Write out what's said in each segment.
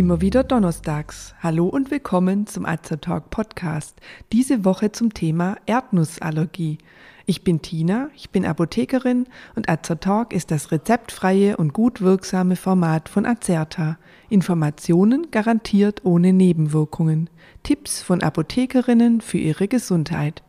Immer wieder donnerstags. Hallo und willkommen zum Azertalk Podcast. Diese Woche zum Thema Erdnussallergie. Ich bin Tina, ich bin Apothekerin und Azertalk ist das rezeptfreie und gut wirksame Format von Azerta. Informationen garantiert ohne Nebenwirkungen. Tipps von Apothekerinnen für ihre Gesundheit.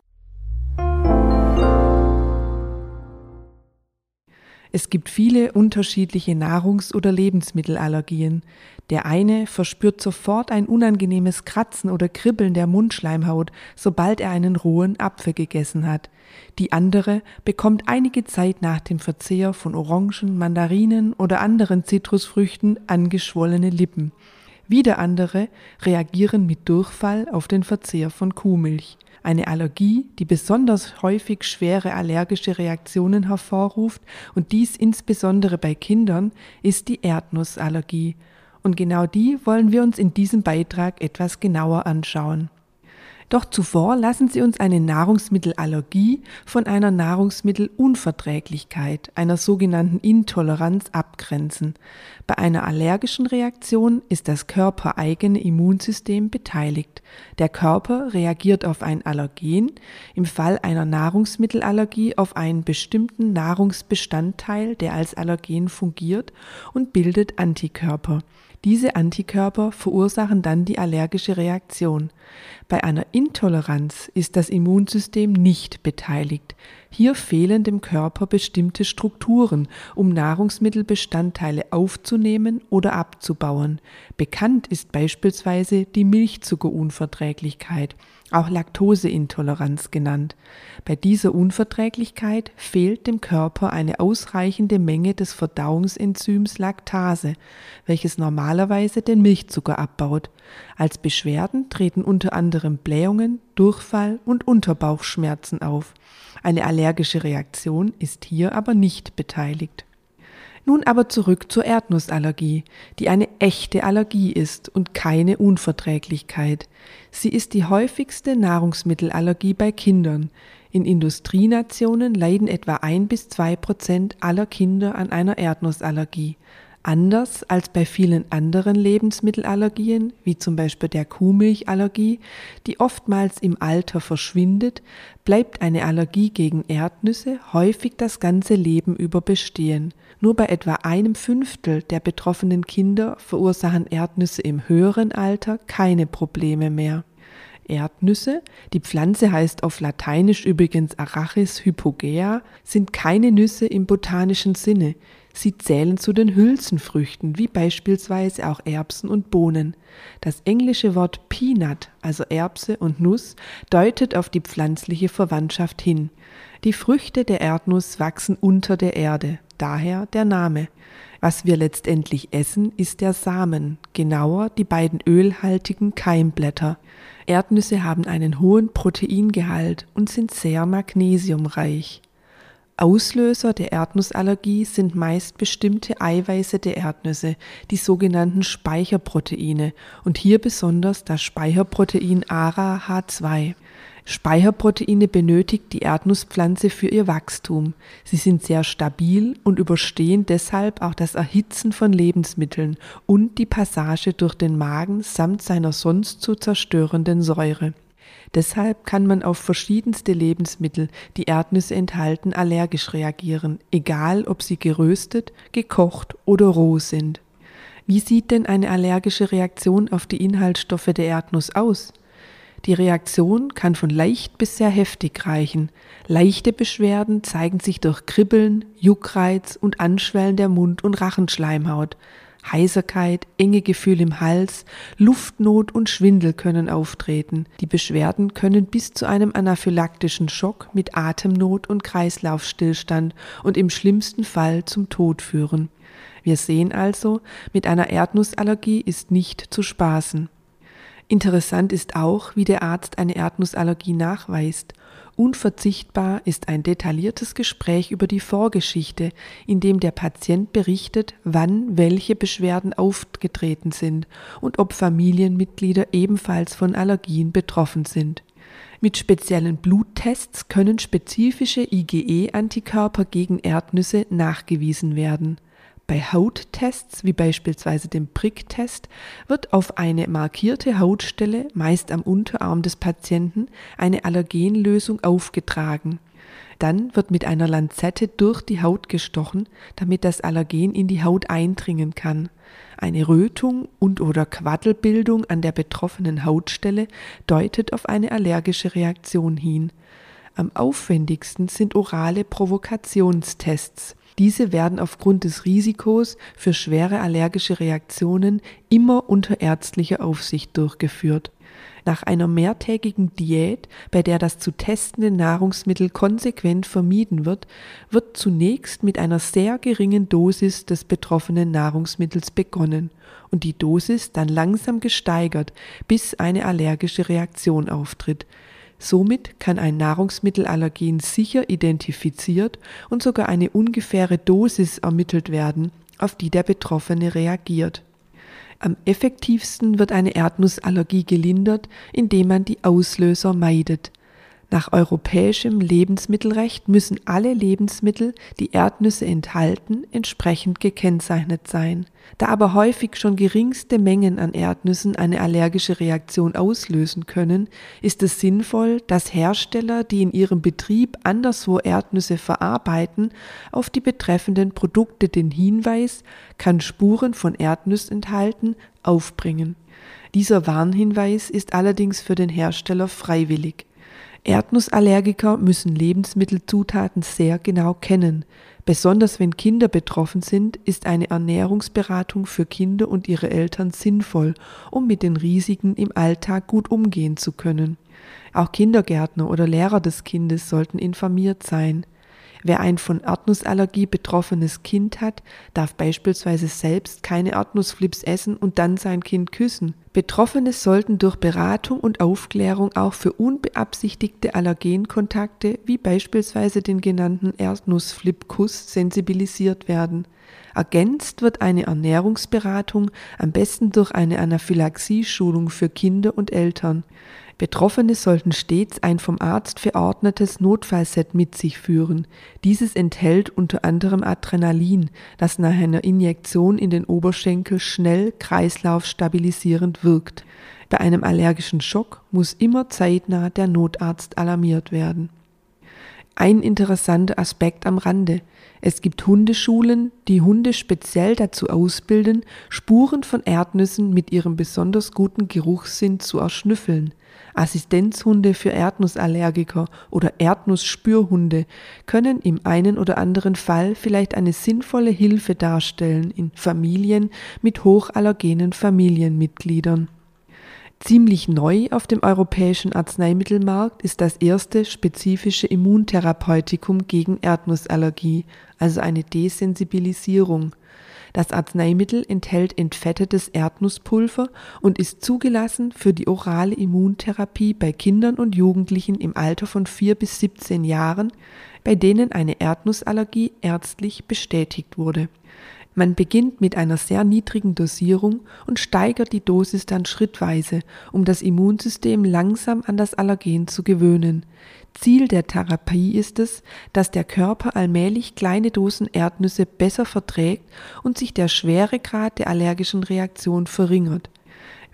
Es gibt viele unterschiedliche Nahrungs- oder Lebensmittelallergien. Der eine verspürt sofort ein unangenehmes Kratzen oder Kribbeln der Mundschleimhaut, sobald er einen rohen Apfel gegessen hat. Die andere bekommt einige Zeit nach dem Verzehr von Orangen, Mandarinen oder anderen Zitrusfrüchten angeschwollene Lippen. Wieder andere reagieren mit Durchfall auf den Verzehr von Kuhmilch. Eine Allergie, die besonders häufig schwere allergische Reaktionen hervorruft und dies insbesondere bei Kindern, ist die Erdnussallergie. Und genau die wollen wir uns in diesem Beitrag etwas genauer anschauen. Doch zuvor lassen Sie uns eine Nahrungsmittelallergie von einer Nahrungsmittelunverträglichkeit, einer sogenannten Intoleranz abgrenzen. Bei einer allergischen Reaktion ist das körpereigene Immunsystem beteiligt. Der Körper reagiert auf ein Allergen, im Fall einer Nahrungsmittelallergie auf einen bestimmten Nahrungsbestandteil, der als Allergen fungiert, und bildet Antikörper. Diese Antikörper verursachen dann die allergische Reaktion. Bei einer Intoleranz ist das Immunsystem nicht beteiligt. Hier fehlen dem Körper bestimmte Strukturen, um Nahrungsmittelbestandteile aufzunehmen oder abzubauen. Bekannt ist beispielsweise die Milchzuckerunverträglichkeit, auch Laktoseintoleranz genannt. Bei dieser Unverträglichkeit fehlt dem Körper eine ausreichende Menge des Verdauungsenzyms Laktase, welches normalerweise den Milchzucker abbaut. Als Beschwerden treten unter anderem Blähungen, Durchfall und Unterbauchschmerzen auf. Eine allergische Reaktion ist hier aber nicht beteiligt. Nun aber zurück zur Erdnussallergie, die eine echte Allergie ist und keine Unverträglichkeit. Sie ist die häufigste Nahrungsmittelallergie bei Kindern. In Industrienationen leiden etwa ein bis zwei Prozent aller Kinder an einer Erdnussallergie. Anders als bei vielen anderen Lebensmittelallergien, wie zum Beispiel der Kuhmilchallergie, die oftmals im Alter verschwindet, bleibt eine Allergie gegen Erdnüsse häufig das ganze Leben über bestehen. Nur bei etwa einem Fünftel der betroffenen Kinder verursachen Erdnüsse im höheren Alter keine Probleme mehr. Erdnüsse, die Pflanze heißt auf Lateinisch übrigens Arachis hypogea, sind keine Nüsse im botanischen Sinne. Sie zählen zu den Hülsenfrüchten, wie beispielsweise auch Erbsen und Bohnen. Das englische Wort Peanut, also Erbse und Nuss, deutet auf die pflanzliche Verwandtschaft hin. Die Früchte der Erdnuss wachsen unter der Erde, daher der Name. Was wir letztendlich essen, ist der Samen, genauer die beiden ölhaltigen Keimblätter. Erdnüsse haben einen hohen Proteingehalt und sind sehr magnesiumreich. Auslöser der Erdnussallergie sind meist bestimmte Eiweiße der Erdnüsse, die sogenannten Speicherproteine und hier besonders das Speicherprotein ARA-H2. Speicherproteine benötigt die Erdnusspflanze für ihr Wachstum. Sie sind sehr stabil und überstehen deshalb auch das Erhitzen von Lebensmitteln und die Passage durch den Magen samt seiner sonst zu zerstörenden Säure. Deshalb kann man auf verschiedenste Lebensmittel, die Erdnüsse enthalten, allergisch reagieren, egal ob sie geröstet, gekocht oder roh sind. Wie sieht denn eine allergische Reaktion auf die Inhaltsstoffe der Erdnuss aus? Die Reaktion kann von leicht bis sehr heftig reichen. Leichte Beschwerden zeigen sich durch Kribbeln, Juckreiz und Anschwellen der Mund- und Rachenschleimhaut. Heiserkeit, enge Gefühl im Hals, Luftnot und Schwindel können auftreten. Die Beschwerden können bis zu einem anaphylaktischen Schock mit Atemnot und Kreislaufstillstand und im schlimmsten Fall zum Tod führen. Wir sehen also, mit einer Erdnussallergie ist nicht zu spaßen. Interessant ist auch, wie der Arzt eine Erdnussallergie nachweist. Unverzichtbar ist ein detailliertes Gespräch über die Vorgeschichte, in dem der Patient berichtet, wann welche Beschwerden aufgetreten sind und ob Familienmitglieder ebenfalls von Allergien betroffen sind. Mit speziellen Bluttests können spezifische IgE-Antikörper gegen Erdnüsse nachgewiesen werden. Bei Hauttests, wie beispielsweise dem Pricktest, wird auf eine markierte Hautstelle, meist am Unterarm des Patienten, eine Allergenlösung aufgetragen. Dann wird mit einer Lanzette durch die Haut gestochen, damit das Allergen in die Haut eindringen kann. Eine Rötung und/oder Quaddelbildung an der betroffenen Hautstelle deutet auf eine allergische Reaktion hin. Am aufwendigsten sind orale Provokationstests. Diese werden aufgrund des Risikos für schwere allergische Reaktionen immer unter ärztlicher Aufsicht durchgeführt. Nach einer mehrtägigen Diät, bei der das zu testende Nahrungsmittel konsequent vermieden wird, wird zunächst mit einer sehr geringen Dosis des betroffenen Nahrungsmittels begonnen und die Dosis dann langsam gesteigert, bis eine allergische Reaktion auftritt. Somit kann ein Nahrungsmittelallergen sicher identifiziert und sogar eine ungefähre Dosis ermittelt werden, auf die der Betroffene reagiert. Am effektivsten wird eine Erdnussallergie gelindert, indem man die Auslöser meidet. Nach europäischem Lebensmittelrecht müssen alle Lebensmittel, die Erdnüsse enthalten, entsprechend gekennzeichnet sein. Da aber häufig schon geringste Mengen an Erdnüssen eine allergische Reaktion auslösen können, ist es sinnvoll, dass Hersteller, die in ihrem Betrieb anderswo Erdnüsse verarbeiten, auf die betreffenden Produkte den Hinweis, kann Spuren von Erdnuss enthalten, aufbringen. Dieser Warnhinweis ist allerdings für den Hersteller freiwillig. Erdnussallergiker müssen Lebensmittelzutaten sehr genau kennen. Besonders wenn Kinder betroffen sind, ist eine Ernährungsberatung für Kinder und ihre Eltern sinnvoll, um mit den Risiken im Alltag gut umgehen zu können. Auch Kindergärtner oder Lehrer des Kindes sollten informiert sein. Wer ein von Erdnussallergie betroffenes Kind hat, darf beispielsweise selbst keine Erdnussflips essen und dann sein Kind küssen. Betroffene sollten durch Beratung und Aufklärung auch für unbeabsichtigte Allergenkontakte wie beispielsweise den genannten Erdnussflipkuss sensibilisiert werden. Ergänzt wird eine Ernährungsberatung am besten durch eine Anaphylaxie-Schulung für Kinder und Eltern. Betroffene sollten stets ein vom Arzt verordnetes Notfallset mit sich führen. Dieses enthält unter anderem Adrenalin, das nach einer Injektion in den Oberschenkel schnell kreislaufstabilisierend wirkt. Bei einem allergischen Schock muss immer zeitnah der Notarzt alarmiert werden. Ein interessanter Aspekt am Rande. Es gibt Hundeschulen, die Hunde speziell dazu ausbilden, Spuren von Erdnüssen mit ihrem besonders guten Geruchssinn zu erschnüffeln. Assistenzhunde für Erdnussallergiker oder Erdnussspürhunde können im einen oder anderen Fall vielleicht eine sinnvolle Hilfe darstellen in Familien mit hochallergenen Familienmitgliedern. Ziemlich neu auf dem europäischen Arzneimittelmarkt ist das erste spezifische Immuntherapeutikum gegen Erdnussallergie, also eine Desensibilisierung. Das Arzneimittel enthält entfettetes Erdnusspulver und ist zugelassen für die orale Immuntherapie bei Kindern und Jugendlichen im Alter von 4 bis 17 Jahren, bei denen eine Erdnussallergie ärztlich bestätigt wurde. Man beginnt mit einer sehr niedrigen Dosierung und steigert die Dosis dann schrittweise, um das Immunsystem langsam an das Allergen zu gewöhnen. Ziel der Therapie ist es, dass der Körper allmählich kleine Dosen Erdnüsse besser verträgt und sich der Schweregrad der allergischen Reaktion verringert.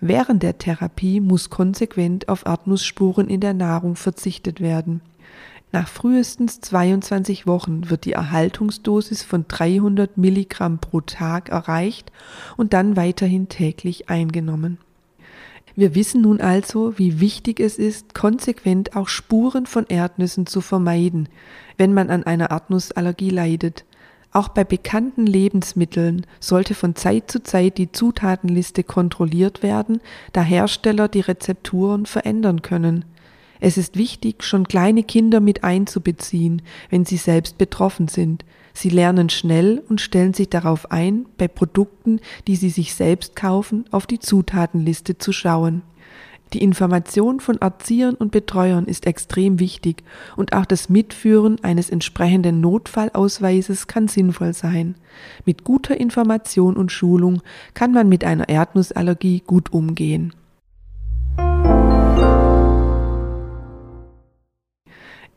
Während der Therapie muss konsequent auf Erdnussspuren in der Nahrung verzichtet werden. Nach frühestens 22 Wochen wird die Erhaltungsdosis von 300 Milligramm pro Tag erreicht und dann weiterhin täglich eingenommen. Wir wissen nun also, wie wichtig es ist, konsequent auch Spuren von Erdnüssen zu vermeiden, wenn man an einer Erdnussallergie leidet. Auch bei bekannten Lebensmitteln sollte von Zeit zu Zeit die Zutatenliste kontrolliert werden, da Hersteller die Rezepturen verändern können. Es ist wichtig, schon kleine Kinder mit einzubeziehen, wenn sie selbst betroffen sind, Sie lernen schnell und stellen sich darauf ein, bei Produkten, die sie sich selbst kaufen, auf die Zutatenliste zu schauen. Die Information von Erziehern und Betreuern ist extrem wichtig und auch das Mitführen eines entsprechenden Notfallausweises kann sinnvoll sein. Mit guter Information und Schulung kann man mit einer Erdnussallergie gut umgehen.